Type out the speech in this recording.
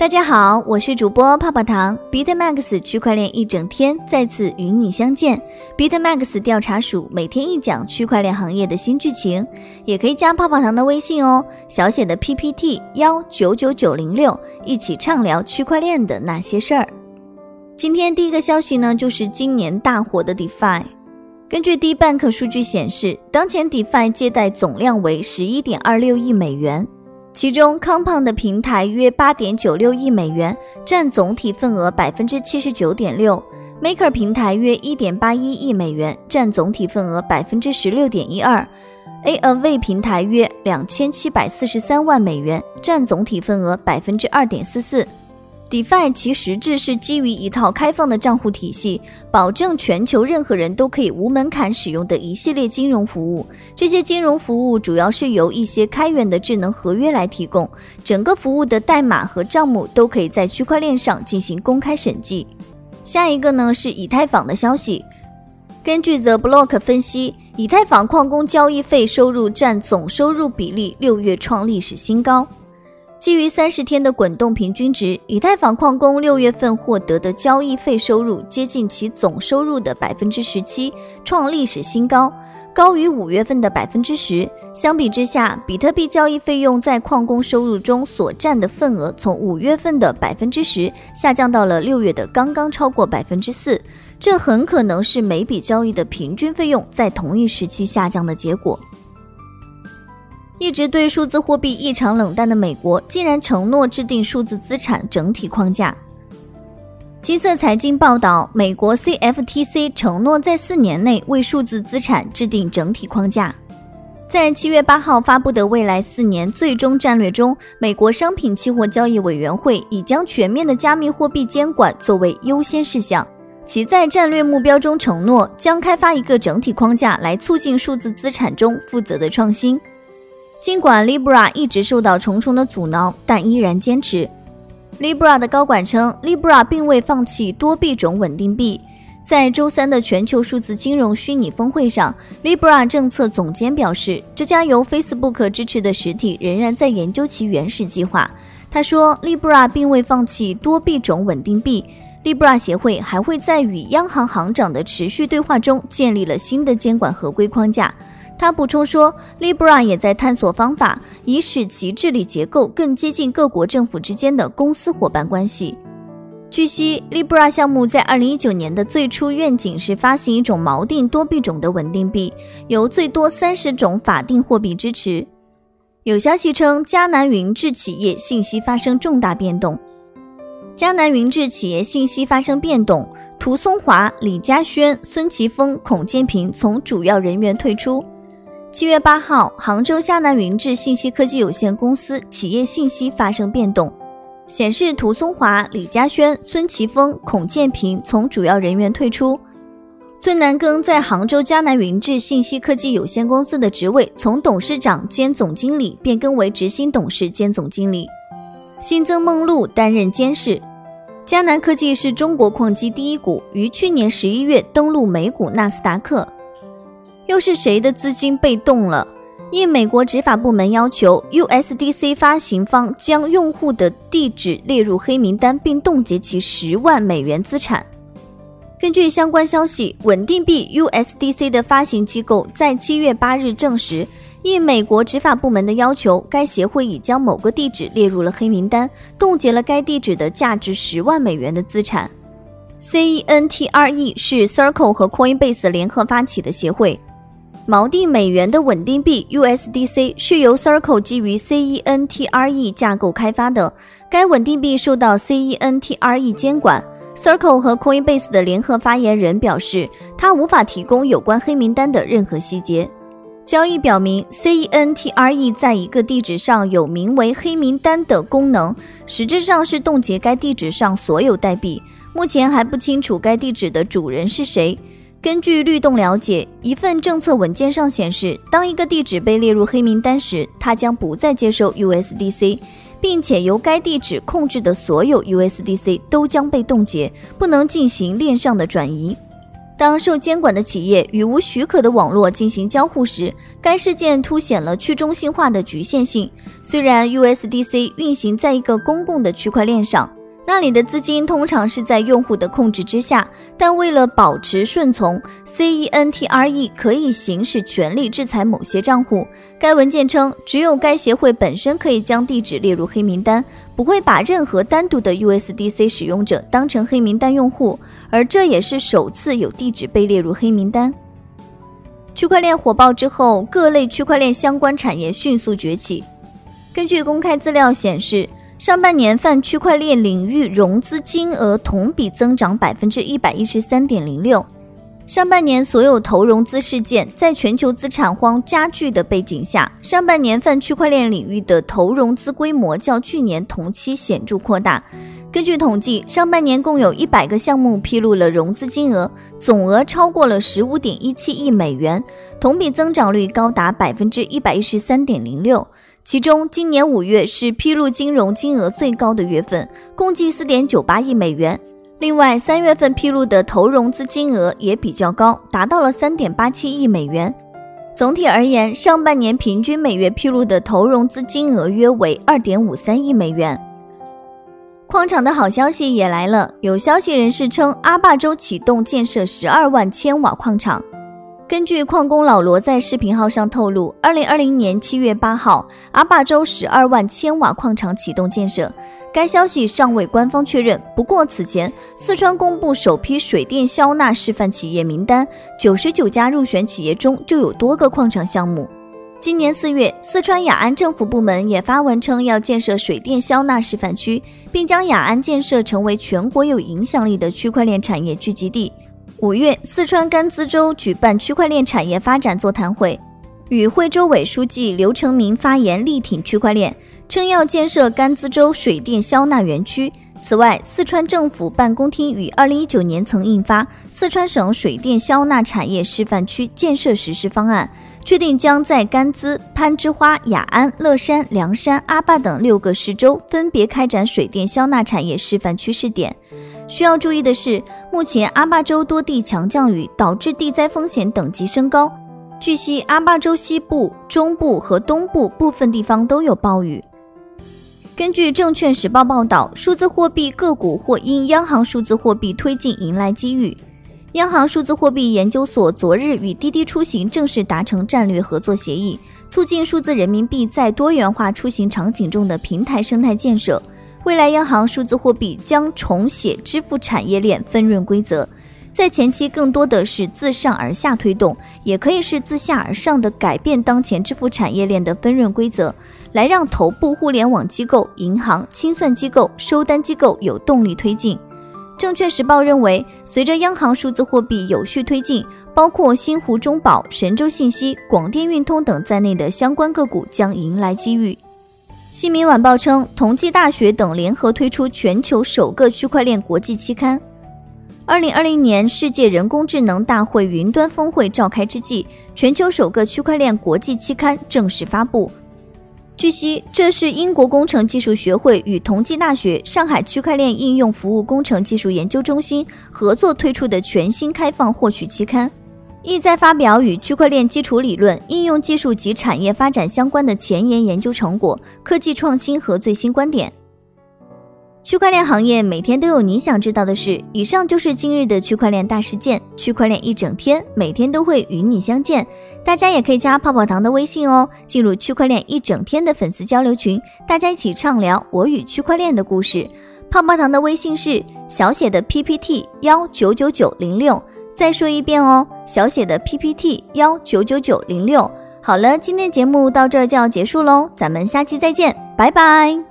大家好，我是主播泡泡糖，BitMax 区块链一整天再次与你相见。BitMax 调查署每天一讲区块链行业的新剧情，也可以加泡泡糖的微信哦，小写的 PPT 幺九九九零六，一起畅聊区块链的那些事儿。今天第一个消息呢，就是今年大火的 DeFi。根据 DeBank 数据显示，当前 DeFi 借贷总量为十一点二六亿美元。其中，Compound 平台约八点九六亿美元，占总体份额百分之七十九点六；Maker 平台约一点八一亿美元，占总体份额百分之十六点一二；Aave 平台约两千七百四十三万美元，占总体份额百分之二点四四。DeFi 其实质是基于一套开放的账户体系，保证全球任何人都可以无门槛使用的一系列金融服务。这些金融服务主要是由一些开源的智能合约来提供，整个服务的代码和账目都可以在区块链上进行公开审计。下一个呢是以太坊的消息，根据 The Block 分析，以太坊矿工交易费收入占总收入比例六月创历史新高。基于三十天的滚动平均值，以太坊矿工六月份获得的交易费收入接近其总收入的百分之十七，创历史新高，高于五月份的百分之十。相比之下，比特币交易费用在矿工收入中所占的份额，从五月份的百分之十下降到了六月的刚刚超过百分之四。这很可能是每笔交易的平均费用在同一时期下降的结果。一直对数字货币异常冷淡的美国，竟然承诺制定数字资产整体框架。金色财经报道，美国 CFTC 承诺在四年内为数字资产制定整体框架。在七月八号发布的未来四年最终战略中，美国商品期货交易委员会已将全面的加密货币监管作为优先事项。其在战略目标中承诺将开发一个整体框架，来促进数字资产中负责的创新。尽管 Libra 一直受到重重的阻挠，但依然坚持。Libra 的高管称，Libra 并未放弃多币种稳定币。在周三的全球数字金融虚拟峰会上，Libra 政策总监表示，这家由 Facebook 支持的实体仍然在研究其原始计划。他说，Libra 并未放弃多币种稳定币。Libra 协会还会在与央行行长的持续对话中建立了新的监管合规框架。他补充说，Libra 也在探索方法，以使其治理结构更接近各国政府之间的公司伙伴关系。据悉，Libra 项目在2019年的最初愿景是发行一种锚定多币种的稳定币，由最多三十种法定货币支持。有消息称，迦南云智企业信息发生重大变动。迦南云智企业信息发生变动，涂松华、李嘉轩、孙奇峰、孔建平从主要人员退出。七月八号，杭州迦南云智信息科技有限公司企业信息发生变动，显示涂松华、李嘉轩、孙奇峰、孔建平从主要人员退出。孙南庚在杭州迦南云智信息科技有限公司的职位从董事长兼总经理变更为执行董事兼总经理，新增孟露担任监事。迦南科技是中国矿机第一股，于去年十一月登陆美股纳斯达克。又是谁的资金被冻了？应美国执法部门要求，USDC 发行方将用户的地址列入黑名单，并冻结其十万美元资产。根据相关消息，稳定币 USDC 的发行机构在七月八日证实，应美国执法部门的要求，该协会已将某个地址列入了黑名单，冻结了该地址的价值十万美元的资产。CENTRE 是 Circle 和 Coinbase 联合发起的协会。锚定美元的稳定币 USDC 是由 Circle 基于 CENTRE 架构开发的。该稳定币受到 CENTRE 监管。Circle 和 Coinbase 的联合发言人表示，他无法提供有关黑名单的任何细节。交易表明，CENTRE 在一个地址上有名为“黑名单”的功能，实质上是冻结该地址上所有代币。目前还不清楚该地址的主人是谁。根据律动了解，一份政策文件上显示，当一个地址被列入黑名单时，它将不再接受 USDC，并且由该地址控制的所有 USDC 都将被冻结，不能进行链上的转移。当受监管的企业与无许可的网络进行交互时，该事件凸显了去中心化的局限性。虽然 USDC 运行在一个公共的区块链上。那里的资金通常是在用户的控制之下，但为了保持顺从，CENTRE 可以行使权力制裁某些账户。该文件称，只有该协会本身可以将地址列入黑名单，不会把任何单独的 USDC 使用者当成黑名单用户，而这也是首次有地址被列入黑名单。区块链火爆之后，各类区块链相关产业迅速崛起。根据公开资料显示。上半年泛区块链领域融资金额同比增长百分之一百一十三点零六。上半年所有投融资事件在全球资产荒加剧的背景下，上半年泛区块链领域的投融资规模较去年同期显著扩大。根据统计，上半年共有一百个项目披露了融资金额，总额超过了十五点一七亿美元，同比增长率高达百分之一百一十三点零六。其中，今年五月是披露金融金额最高的月份，共计四点九八亿美元。另外，三月份披露的投融资金额也比较高，达到了三点八七亿美元。总体而言，上半年平均每月披露的投融资金额约为二点五三亿美元。矿场的好消息也来了，有消息人士称，阿坝州启动建设十二万千瓦矿场。根据矿工老罗在视频号上透露，二零二零年七月八号，阿坝州十二万千瓦矿场启动建设。该消息尚未官方确认。不过，此前四川公布首批水电消纳示范企业名单，九十九家入选企业中就有多个矿场项目。今年四月，四川雅安政府部门也发文称要建设水电消纳示范区，并将雅安建设成为全国有影响力的区块链产业聚集地。五月，四川甘孜州举办区块链产业发展座谈会，与会州委书记刘成明发言力挺区块链，称要建设甘孜州水电消纳园区。此外，四川政府办公厅于二零一九年曾印发《四川省水电消纳产业示范区建设实施方案》，确定将在甘孜、攀枝花、雅安、乐山、凉山、阿坝等六个市州分别开展水电消纳产业示范区试点。需要注意的是，目前阿坝州多地强降雨，导致地灾风险等级升高。据悉，阿坝州西部、中部和东部部分地方都有暴雨。根据证券时报报道，数字货币个股或因央行数字货币推进迎来机遇。央行数字货币研究所昨日与滴滴出行正式达成战略合作协议，促进数字人民币在多元化出行场景中的平台生态建设。未来央行数字货币将重写支付产业链分润规则，在前期更多的是自上而下推动，也可以是自下而上的改变当前支付产业链的分润规则，来让头部互联网机构、银行、清算机构、收单机构有动力推进。证券时报认为，随着央行数字货币有序推进，包括新湖中保、神州信息、广电运通等在内的相关个股将迎来机遇。《新民晚报》称，同济大学等联合推出全球首个区块链国际期刊。二零二零年世界人工智能大会云端峰会召开之际，全球首个区块链国际期刊正式发布。据悉，这是英国工程技术学会与同济大学、上海区块链应用服务工程技术研究中心合作推出的全新开放获取期刊。意在发表与区块链基础理论、应用技术及产业发展相关的前沿研究成果、科技创新和最新观点。区块链行业每天都有你想知道的事。以上就是今日的区块链大事件。区块链一整天，每天都会与你相见。大家也可以加泡泡糖的微信哦，进入区块链一整天的粉丝交流群，大家一起畅聊我与区块链的故事。泡泡糖的微信是小写的 PPT 幺九九九零六。再说一遍哦，小写的 PPT 幺九九九零六。好了，今天节目到这儿就要结束喽，咱们下期再见，拜拜。